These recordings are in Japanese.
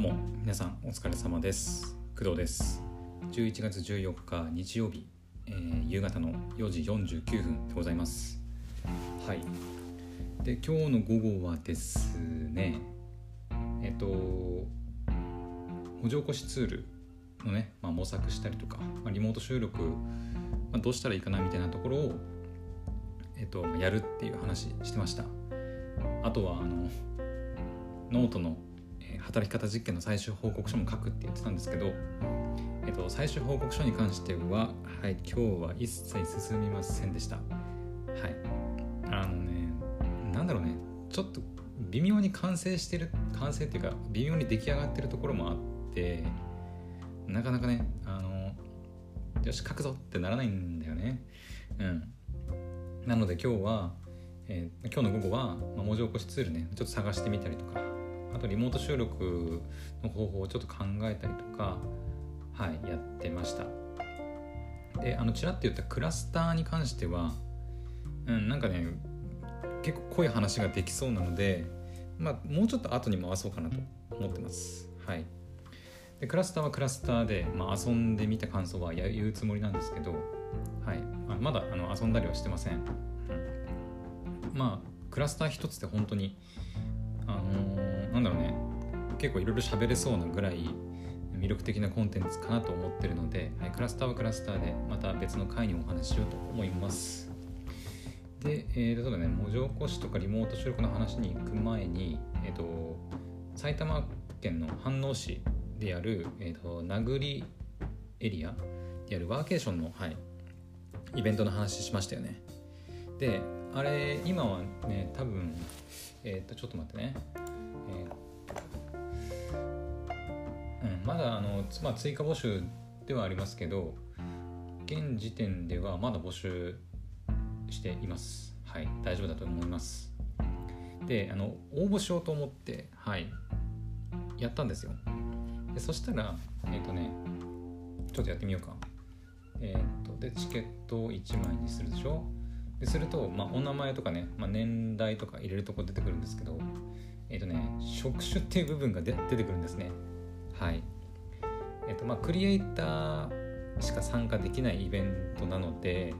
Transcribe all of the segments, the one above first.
どうも皆さんお疲れ様です。工藤です。11月14日日曜日、えー、夕方の4時49分でございます。はい。で今日の午後はですねえっと文字起こしツールのね、まあ、模索したりとか、まあ、リモート収録、まあ、どうしたらいいかなみたいなところをえっとやるっていう話してました。あとはあのノートの働き方実験の最終報告書も書くって言ってたんですけど、えっと、最終報告書に関しては、はい、今日は一切進みませんでした。はい。あのね、なんだろうね、ちょっと微妙に完成してる、完成っていうか、微妙に出来上がってるところもあって、なかなかね、あの、よし、書くぞってならないんだよね。うん。なので今日は、えー、今日の午後は、まあ、文字起こしツールね、ちょっと探してみたりとか、あとリモート収録の方法をちょっと考えたりとか、はい、やってました。であのちらっと言ったクラスターに関しては、うん、なんかね結構濃い話ができそうなので、まあ、もうちょっと後に回そうかなと思ってます。はい。でクラスターはクラスターで、まあ、遊んでみた感想は言うつもりなんですけど、はい、あまだあの遊んだりはしてません、うん、まあクラスター一つで本当にあのー、なんだろうね。結構いろいろ喋れそうなぐらい魅力的なコンテンツかなと思ってるので、はい、クラスターはクラスターでまた別の回にお話ししようと思います。で、えー、例えばね文字起こしとかリモート収録の話に行く前に、えーと、埼玉県の飯能市である、えーと、名栗エリアであるワーケーションの、はい、イベントの話しましたよね。であれ今はね多分えっ、ー、とちょっと待ってね、えー、うん、まだあの、まあ、追加募集ではありますけど現時点ではまだ募集しています。はい大丈夫だと思います。であの応募しようと思ってはいやったんですよ。でそしたらえっ、ー、とねちょっとやってみようか。えっ、ー、とでチケットを1枚にするでしょ。ですると、まあ、お名前とかね、まあ、年代とか入れるとこ出てくるんですけどえっ、ー、とね職種っていう部分が出てくるんですね。はい。えっ、ー、とまあクリエイターしか参加できないイベントなので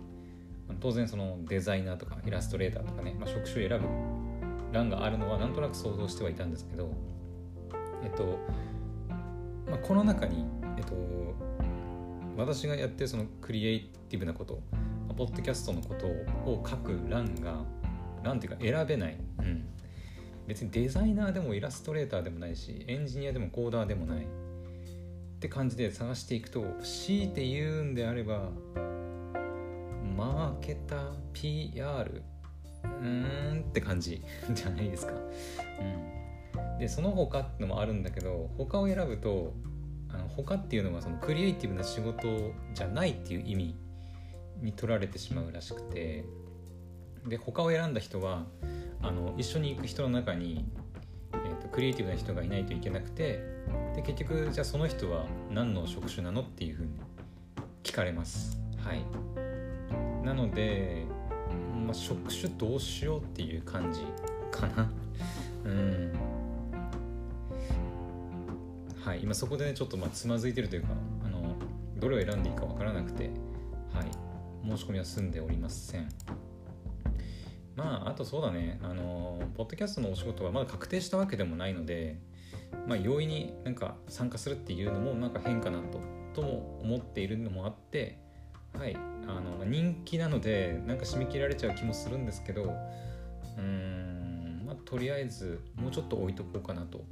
当然そのデザイナーとかイラストレーターとかね、まあ、職種を選ぶ欄があるのはなんとなく想像してはいたんですけどえっと、まあ、この中にえっと私がやってるそのクリエイティブなことポッドキャストのことを書く欄が欄っていうか選べない、うん、別にデザイナーでもイラストレーターでもないしエンジニアでもコーダーでもない。って感じで探していくと強いて言うんであればマーケター PR うーんって感じじゃないですか。うん、でその他ってのもあるんだけど他を選ぶとあの他っていうのはそのクリエイティブな仕事じゃないっていう意味に取られてしまうらしくて。で他を選んだ人はあの一緒に行く人の中に、えーと、クリエイティブな人がいないといけなくてで結局じゃあその人は何の職種なのっていうふうに聞かれます。はい。なので、まあ、職種どうしようっていう感じかな。うん。はい。今そこでねちょっとまあつまずいてるというかあのどれを選んでいいか分からなくてはい。申し込みは済んでおりません。まああとそうだね。あのポッドキャストのお仕事はまだ確定したわけでもないのでまあ容易になんか参加するっていうのもなんか変かなととも思っているのもあってはい。あの人気なのでなんか締め切られちゃう気もするんですけどうんまあとりあえずもうちょっと置いとこうかなと、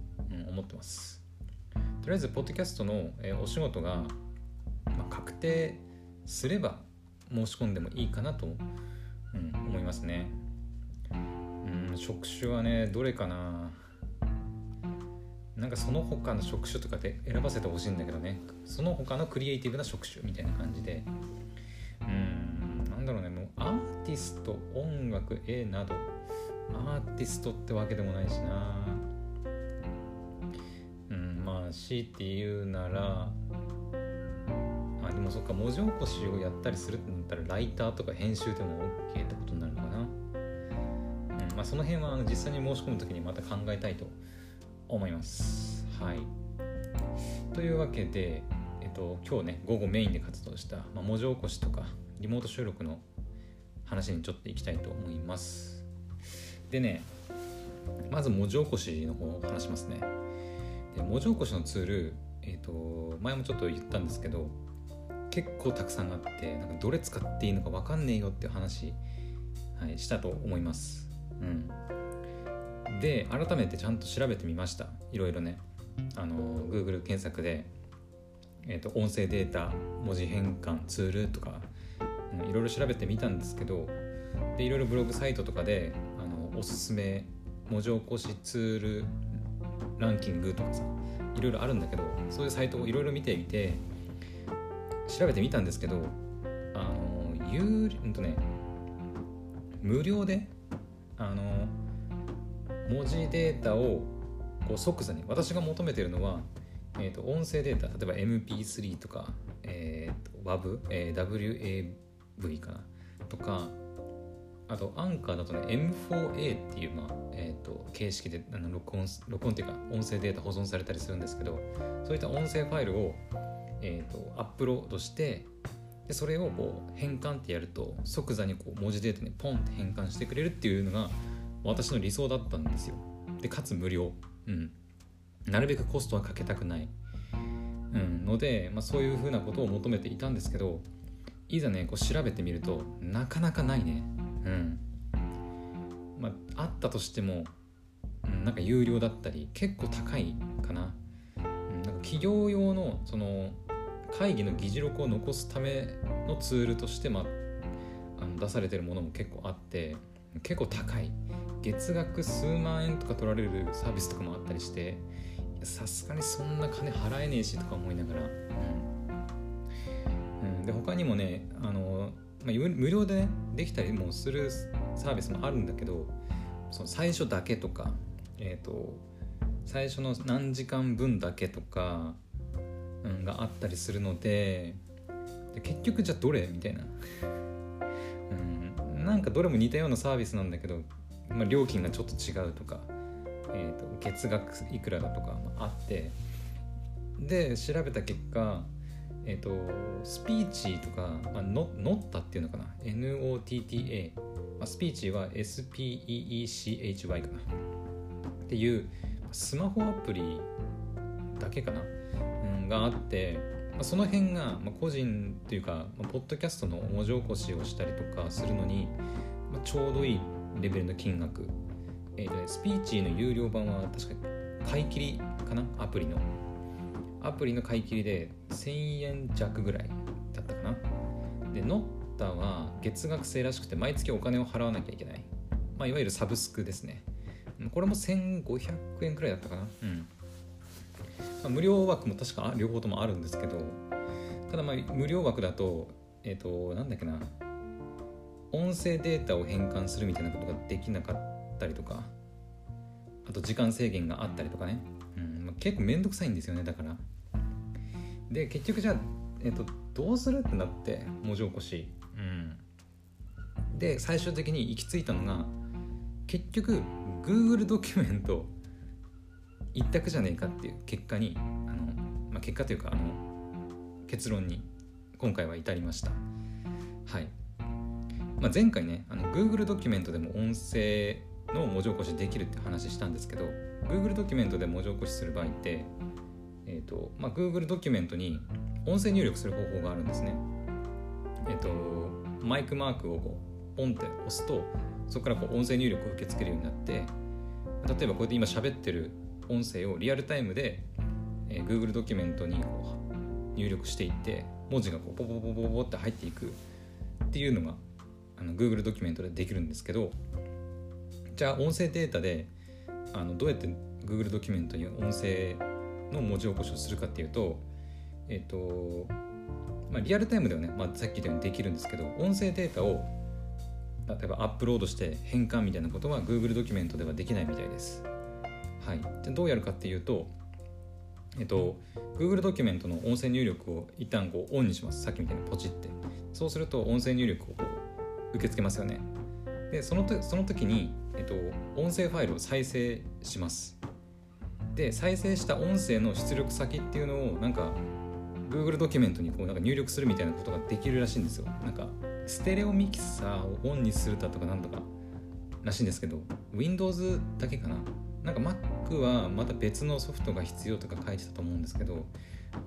思ってます。とりあえずポッドキャストの、え、お仕事が、まあ、確定すれば申し込んでもいいかなと、うん、思いますね。うん、職種はねどれかな。なんかその他の職種とかで選ばせてほしいんだけどね。その他のクリエイティブな職種みたいな感じで。うんなんだろうね。もうアーティスト音楽絵など。アーティストってわけでもないしな。うんまあ強いて言うならあでもそっか文字起こしをやったりするってなったらライターとか編集でも OK とか、まあ、その辺は実際に申し込む時にまた考えたいと思います。はい。というわけで、えっと、今日ね午後メインで活動した、まあ、文字起こしとかリモート収録の話にちょっといきたいと思います。でねまず文字起こしの方を話しますね。で文字起こしのツール、えーと、前もちょっと言ったんですけど結構たくさんあってなんかどれ使っていいのか分かんねえよっていう話、はい、したと思います。うん。で改めてちゃんと調べてみました。いろいろね。あの Google 検索で、えーと、音声データ文字変換ツールとか、うん、いろいろ調べてみたんですけどでいろいろブログサイトとかであのおすすめ文字起こしツールランキングとかさいろいろあるんだけどそういうサイトをいろいろ見てみて調べてみたんですけどあの有うんとね無料であの文字データをこう即座に私が求めてるのは、えーと、音声データ例えば MP3 とか、えーと、WAV、えー、WAV かなとかあとアンカーだとね M4A っていう、まあえーと、形式であの録音録音っていうか音声データ保存されたりするんですけどそういった音声ファイルを、えーと、アップロードしてでそれをこう変換ってやると即座にこう文字データにポンって変換してくれるっていうのが私の理想だったんですよ。でかつ無料。うん。なるべくコストはかけたくない、うん、ので、まあ、そういうふうなことを求めていたんですけどいざねこう調べてみるとなかなかないね。うん。まああったとしても、うん、なんか有料だったり結構高いかな,、うん、なんか企業用のその会議の議事録を残すためのツールとして、まあ、あの出されてるものも結構あって結構高い。月額数万円とか取られるサービスとかもあったりしてさすがにそんな金払えねえしとか思いながら、うん。うん、で他にもねあのまあ、無料でねできたりもするサービスもあるんだけどその最初だけとか、えーと、最初の何時間分だけとか、があったりするのでで結局じゃあどれみたいな、うん、なんかどれも似たようなサービスなんだけど、まあ、料金がちょっと違うとか、えーと、月額いくらだとかあってで調べた結果えっ、ー、とスピーチとか、まあ、ノノッタっていうのかな。NOTTA、まあ、スピーチは SPEECHY かな。っていうスマホアプリだけかな、があって、まあ、その辺が、まあ、個人というか、まあ、ポッドキャストの文字起こしをしたりとかするのに、まあ、ちょうどいいレベルの金額、えーとね、スピーチの有料版は確か買い切りかな？アプリの。アプリの買い切りで1000円弱ぐらいだったかな？でノッタは月額制らしくて毎月お金を払わなきゃいけない、まあ、いわゆるサブスクですね。これも1500円くらいだったかな？うん、まあ、無料枠も確か両方ともあるんですけどただまあ無料枠だとえっ、ー、となんだっけな音声データを変換するみたいなことができなかったりとかあと時間制限があったりとかね、うんまあ、結構めんどくさいんですよねだから。で結局じゃあ、えっと、どうするってなって文字起こし、うん、で最終的に行き着いたのが結局 Google ドキュメント一択じゃねえかっていう結果にあの、まあ、結果というかあの結論に今回は至りましたはい、まあ、前回ねあの Google ドキュメントでも音声の文字起こしできるって話したんですけど Google ドキュメントで文字起こしする場合ってえーとまあ、Google ドキュメントに音声入力する方法があるんですね。えっ、ー、とマイクマークをこうポンって押すとそこからこう音声入力を受け付けるようになって例えばこうやって今喋ってる音声をリアルタイムで、えー、Google ドキュメントにこう入力していって文字がこうポポポポポって入っていくっていうのがあの Google ドキュメントでできるんですけどじゃあ音声データであのどうやって Google ドキュメントに音声の文字起こしをするかっていうとえっ、ー、とまあ、リアルタイムではね、まあ、さっき言ったようにできるんですけど音声データを例えばアップロードして変換みたいなことは Google ドキュメントではできないみたいです。はい、じゃどうやるかっていうと、えっと、Google ドキュメントの音声入力を一旦こうオンにします。さっきみたいにポチって。そうすると音声入力をこう受け付けますよね。で、そのとその時に、えっと、音声ファイルを再生します。で再生した音声の出力先っていうのをなんか Google ドキュメントにこうなんか入力するみたいなことができるらしいんですよなんかステレオミキサーをオンにするだとかなんとからしいんですけど Windows だけかななんか Mac はまた別のソフトが必要とか書いてたと思うんですけど、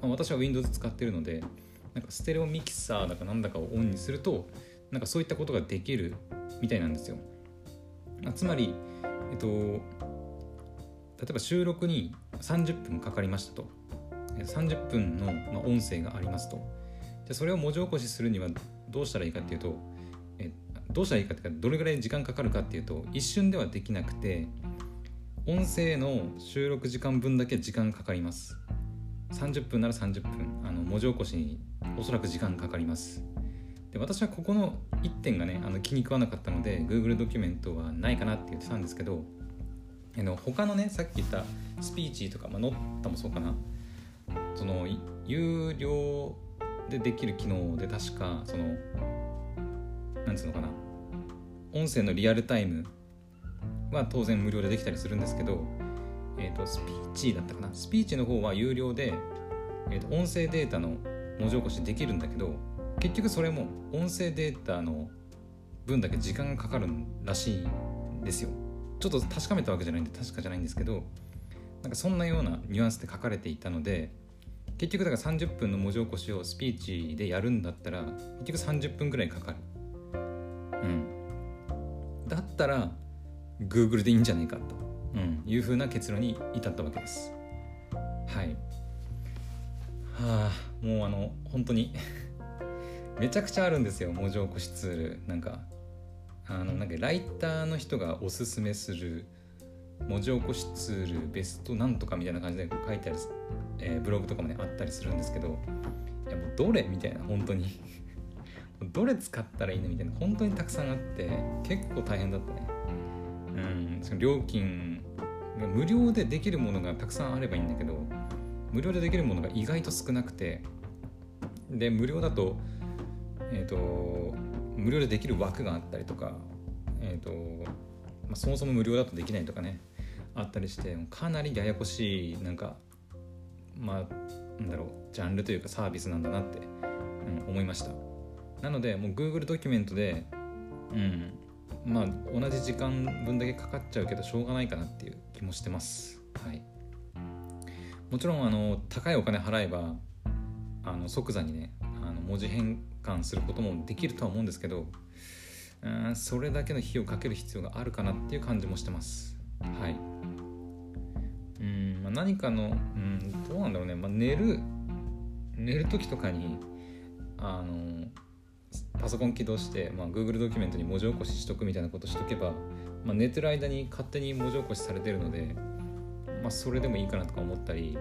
まあ、私は Windows 使ってるのでなんかステレオミキサーだかなんだかをオンにするとなんかそういったことができるみたいなんですよ、まあ、つまりえっと例えば収録に30分かかりましたと。30分の、音声がありますと。でそれを文字起こしするにはどうしたらいいかっていうとえどうしたらいいかっていうかどれぐらい時間かかるかっていうと一瞬ではできなくて音声の収録時間分だけ時間かかります。30分なら30分あの文字起こしにおそらく時間かかります。で私はここの1点がねあの気に食わなかったので Google ドキュメントはないかなって言ってたんですけどあの他のねさっき言ったスピーチとか、まあ、ノッタもそうかな。その有料でできる機能で確かそのなんつうのかな。音声のリアルタイムは当然無料でできたりするんですけど、えーと、スピーチだったかな。スピーチの方は有料で、えーと、音声データの文字起こしできるんだけど結局それも音声データの分だけ時間がかかるらしいんですよ。ちょっと確かめたわけじゃないんで確かじゃないんですけどなんかそんなようなニュアンスで書かれていたので結局だから30分の文字起こしをスピーチでやるんだったら結局30分ぐらいかかる。うん。だったら Google でいいんじゃないかと、うん、いうふうな結論に至ったわけです。はい。はあもうあの本当に めちゃくちゃあるんですよ。文字起こしツール。なんかあのなんかライターの人がおすすめする文字起こしツールベストなんとかみたいな感じで書いてある、えー、ブログとかもねあったりするんですけどいやもうどれみたいな本当に。どれ使ったらいいのみたいな本当にたくさんあって結構大変だったねうん。その料金が無料でできるものがたくさんあればいいんだけど無料でできるものが意外と少なくてで無料だとえっ、ー、と無料でできる枠があったりとかえっ、ー、と、まあ、そもそも無料だとできないとかねあったりしてかなりややこしいなんかまあなんだろうジャンルというかサービスなんだなって、うん、思いました。なのでもう Google ドキュメントでうんまあ同じ時間分だけかかっちゃうけどしょうがないかなっていう気もしてます。はい。もちろんあの高いお金払えばあの即座にねあの文字変換することもできるとは思うんですけどうんそれだけの費用をかける必要があるかなっていう感じもしてます。はい。うん、まあ、何かのうんどうなんだろうね、まあ、寝る寝る時とかにあのパソコン起動して、まあ、Google ドキュメントに文字起こししとくみたいなことしとけば、まあ、寝てる間に勝手に文字起こしされてるので、まあ、それでもいいかなとか思ったり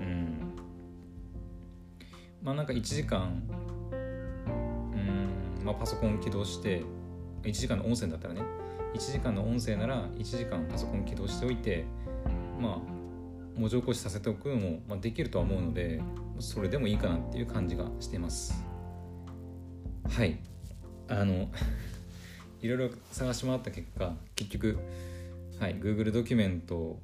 うん。まあなんか1時間うん、まあ、パソコン起動して1時間の音声だったらね1時間の音声なら1時間パソコン起動しておいてまあ文字起こしさせておくのも、まあ、できるとは思うのでそれでもいいかなっていう感じがしています。はい。あの いろいろ探し回った結果結局、はい、Google ドキュメント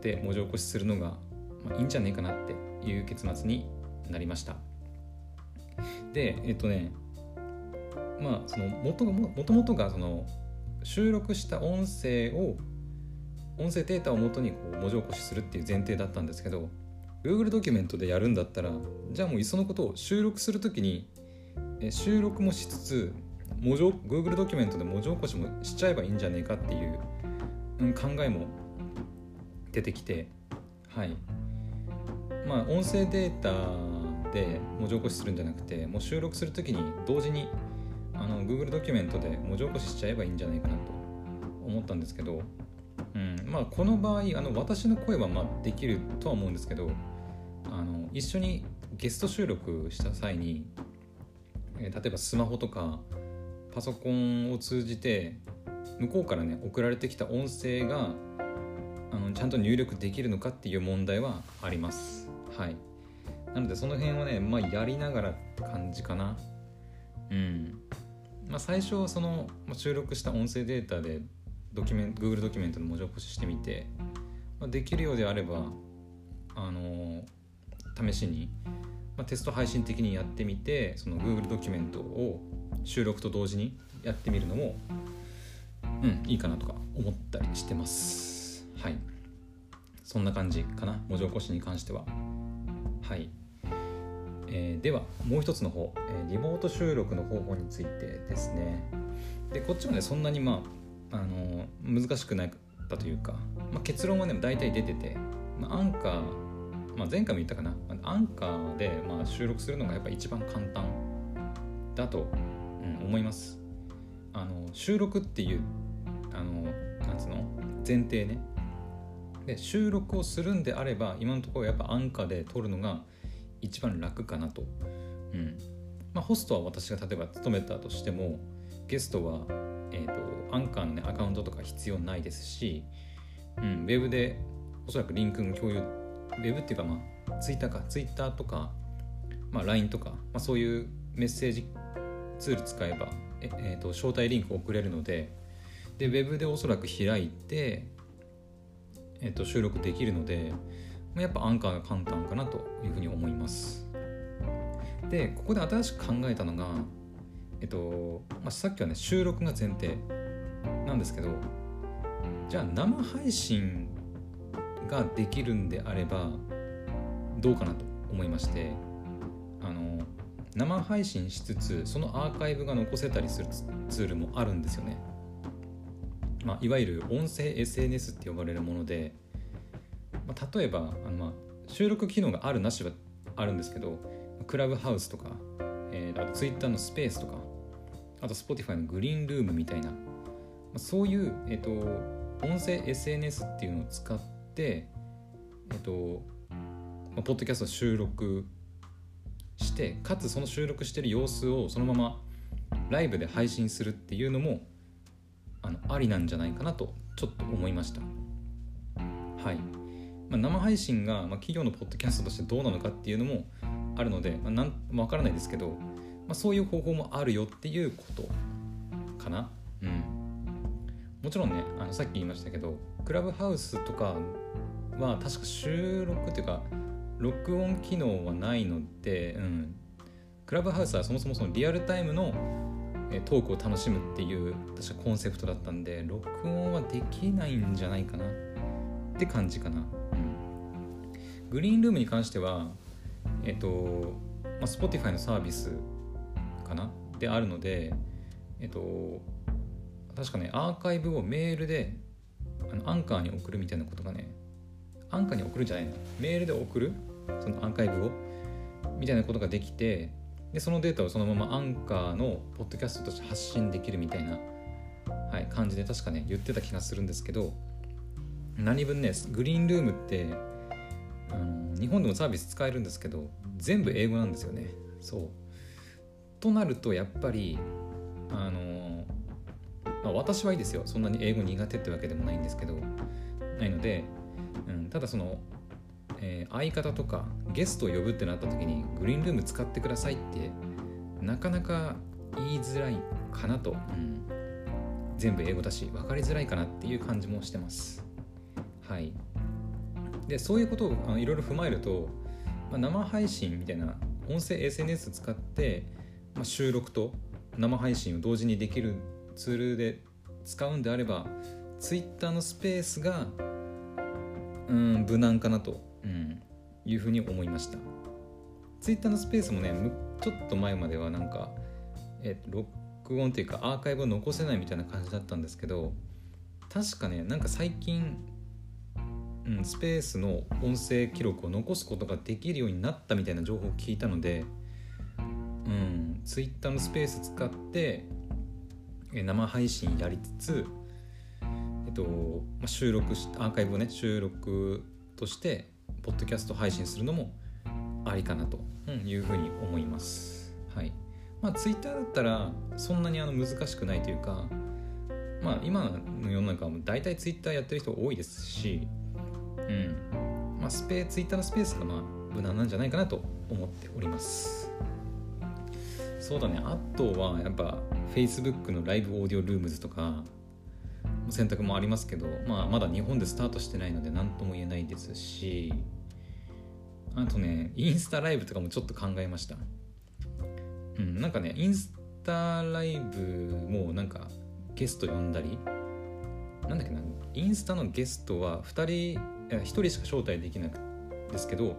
で文字起こしするのが、まあ、いいんじゃねえかなっていう結末になりました。でえっとねまあそのもともともとがその収録した音声を音声データをもとにこう文字起こしするっていう前提だったんですけど Google ドキュメントでやるんだったらじゃあもういっそのことを収録するときに収録もしつつ文字 Google ドキュメントで文字起こしもしちゃえばいいんじゃねえかっていう、考えも出てきてはい。まあ音声データで文字起こしするんじゃなくてもう収録する時に同時にあの Google ドキュメントで文字起こししちゃえばいいんじゃないかなと思ったんですけど、うん。まあ、この場合あの私の声はまあできるとは思うんですけどあの一緒にゲスト収録した際にえ例えばスマホとかパソコンを通じて向こうからね送られてきた音声があのちゃんと入力できるのかっていう問題はあります。はい。なのでその辺はねまあやりながらって感じかな。うん。まあ最初はその、収録した音声データでドキュメント Google ドキュメントの文字起こししてみて、まあ、できるようであればあの試しに、テスト配信的にやってみてその Google ドキュメントを収録と同時にやってみるのもうんいいかなとか思ったりしてます。はい。そんな感じかな。文字起こしに関しては。はい。えー、ではもう一つの方、えー、リモート収録の方法についてですね。でこっちもねそんなにまあ、あのー、難しくなかったというか、まあ、結論はね大体出てて、まあ、アンカー、まあ、前回も言ったかな。アンカーでまあ収録するのがやっぱ一番簡単だと、思います。あの収録っていうあのなんつうの？前提ね。で収録をするんであれば今のところやっぱアンカーで撮るのが一番楽かなと。うん。まあ、ホストは私が例えば務めたとしてもゲストは、えーと、アンカーの、ね、アカウントとか必要ないですし、うん、ウェブでおそらくリンクの共有ウェブっていうかまあツイッターかツイッターとか、まあ、LINE とか、まあ、そういうメッセージツール使えばえ、えーと、招待リンク送れるのででウェブでおそらく開いて、えーと収録できるのでやっぱアンカーが簡単かなというふうに思います。でここで新しく考えたのがえっと、まあ、さっきはね収録が前提なんですけどじゃあ生配信ができるんであればどうかなと思いましてあの生配信しつつそのアーカイブが残せたりするツールもあるんですよね、まあ、いわゆる音声 SNS って呼ばれるものでまあ、例えばあの、まあ、収録機能があるなしはあるんですけどクラブハウスとか、えー、あと Twitter のスペースとかあと Spotify のグリーンルームみたいな、まあ、そういう、えーと、音声 SNS っていうのを使って、えーとま、ポッドキャスト収録してかつその収録してる様子をそのままライブで配信するっていうのもあのありなんじゃないかなとちょっと思いましたはいまあ、生配信が、まあ、企業のポッドキャストとしてどうなのかっていうのもあるので、まあ、なん分からないですけど、まあ、そういう方法もあるよっていうことかな。もちろんねあのさっき言いましたけどクラブハウスとかは確か収録っていうか録音機能はないので、うん、クラブハウスはそもそもそのリアルタイムのトークを楽しむっていう確かコンセプトだったんで録音はできないんじゃないかな。って感じかな。うん。グリーンルームに関しては、えっと、まあ、Spotify のサービスかな。であるので、えっと、確かね、アーカイブをメールであのアンカーに送るみたいなことがね、アンカーに送るんじゃないの。メールで送るそのアーカイブをみたいなことができて、で、そのデータをそのままアンカーのポッドキャストとして発信できるみたいな、はい、感じで確かね、言ってた気がするんですけど、何分ね、グリーンルームって、あの日本でもサービス使えるんですけど全部英語なんですよね。そう。となるとやっぱりあの、まあ、私はいいですよ。そんなに英語苦手ってわけでもないんですけど。ないので、うん、ただその、えー、相方とかゲストを呼ぶってなった時にグリーンルーム使ってくださいってなかなか言いづらいかなと、うん、全部英語だし分かりづらいかなっていう感じもしてます。はい。でそういうことをいろいろ踏まえると、まあ、生配信みたいな音声 SNS 使って、まあ、収録と生配信を同時にできるツールで使うんであれば Twitter のスペースがうん無難かなと、うん、いうふうに思いました。Twitter のスペースもねちょっと前まではなんか、え録音っていうかアーカイブを残せないみたいな感じだったんですけど確かねなんか最近うん、スペースの音声記録を残すことができるようになったみたいな情報を聞いたので、うん、Twitter のスペース使って生配信やりつつ、えっとまあ、収録しアーカイブをね収録としてポッドキャスト配信するのもありかなというふうに思います。はい。まあ、Twitter だったらそんなにあの難しくないというか、まあ、今の世の中は大体 Twitter やってる人多いですしうん。まあ、スペツイッターのスペースがまあ無難なんじゃないかなと思っております。そうだね。あとはやっぱ Facebook のライブオーディオルームズとか選択もありますけど、まあ、まだ日本でスタートしてないので何とも言えないですしあとねインスタライブとかもちょっと考えました。うんなんかねインスタライブもなんかゲスト呼んだりなんだっけなインスタのゲストは2人1人しか招待できなくですけど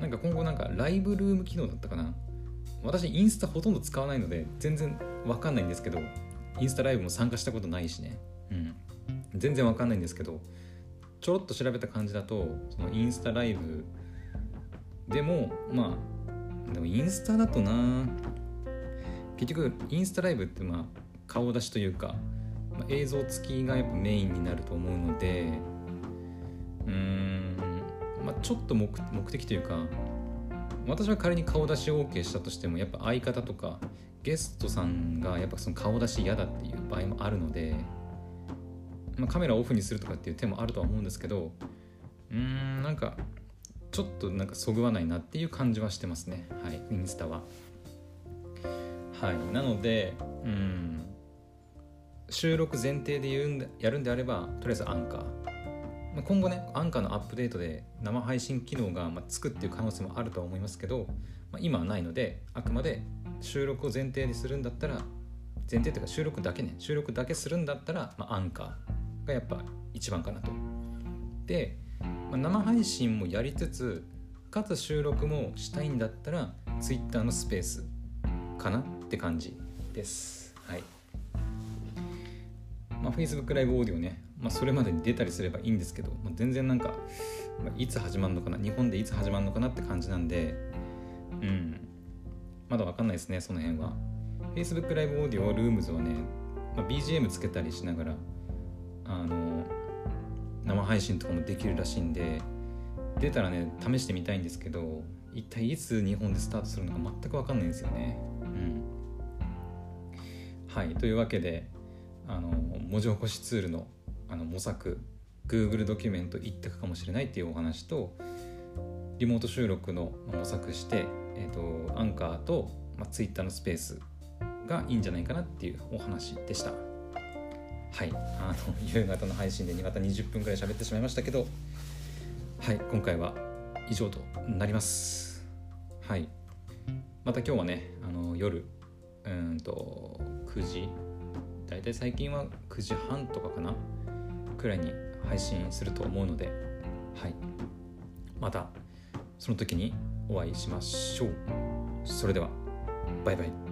なんか今後なんかライブルーム機能だったかな。私インスタほとんど使わないので全然わかんないんですけどインスタライブも参加したことないしね。うん。全然わかんないんですけどちょろっと調べた感じだとそのインスタライブでもまあでもインスタだとな。結局インスタライブってまあ顔出しというか、まあ、映像付きがやっぱメインになると思うのでうーんまあちょっと目的というか私は仮に顔出し OK したとしてもやっぱ相方とかゲストさんがやっぱその顔出し嫌だっていう場合もあるので、まあ、カメラオフにするとかっていう手もあるとは思うんですけどうーんなんかちょっとなんかそぐわないなっていう感じはしてますね。はいインスタは。はいなのでうん収録前提で言うんでやるんであればとりあえずアンカー。今後ねアンカーのアップデートで生配信機能がつくっていう可能性もあるとは思いますけど、まあ、今はないのであくまで収録を前提にするんだったら前提というか収録だけね収録だけするんだったら、まあ、アンカーがやっぱ一番かなと。で、まあ、生配信もやりつつかつ収録もしたいんだったら Twitter のスペースかなって感じです。はい。まあ、Facebook ライブオーディオねまあ、それまでに出たりすればいいんですけど、まあ、全然なんか、まあ、いつ始まるのかな日本でいつ始まるのかなって感じなんでうん。まだわかんないですねその辺は。Facebook ライブオーディオルームズはね、まあ、BGM つけたりしながらあの生配信とかもできるらしいんで出たらね試してみたいんですけど一体いつ日本でスタートするのか全く分かんないんですよね。うん。はいというわけであの文字起こしツールのあの模索 Google ドキュメント一択かもしれないっていうお話とリモート収録の模索して、えーと、アンカーと、まあ、Twitter のスペースがいいんじゃないかなっていうお話でした。はい。あの 夕方の配信でまた20分くらい喋ってしまいましたけどはい。今回は以上となります。はい。また今日はねあの夜うんと9時。大体最近は9時半とかかな。くらいに配信すると思うので、はい、またその時にお会いしましょう。それではバイバイ。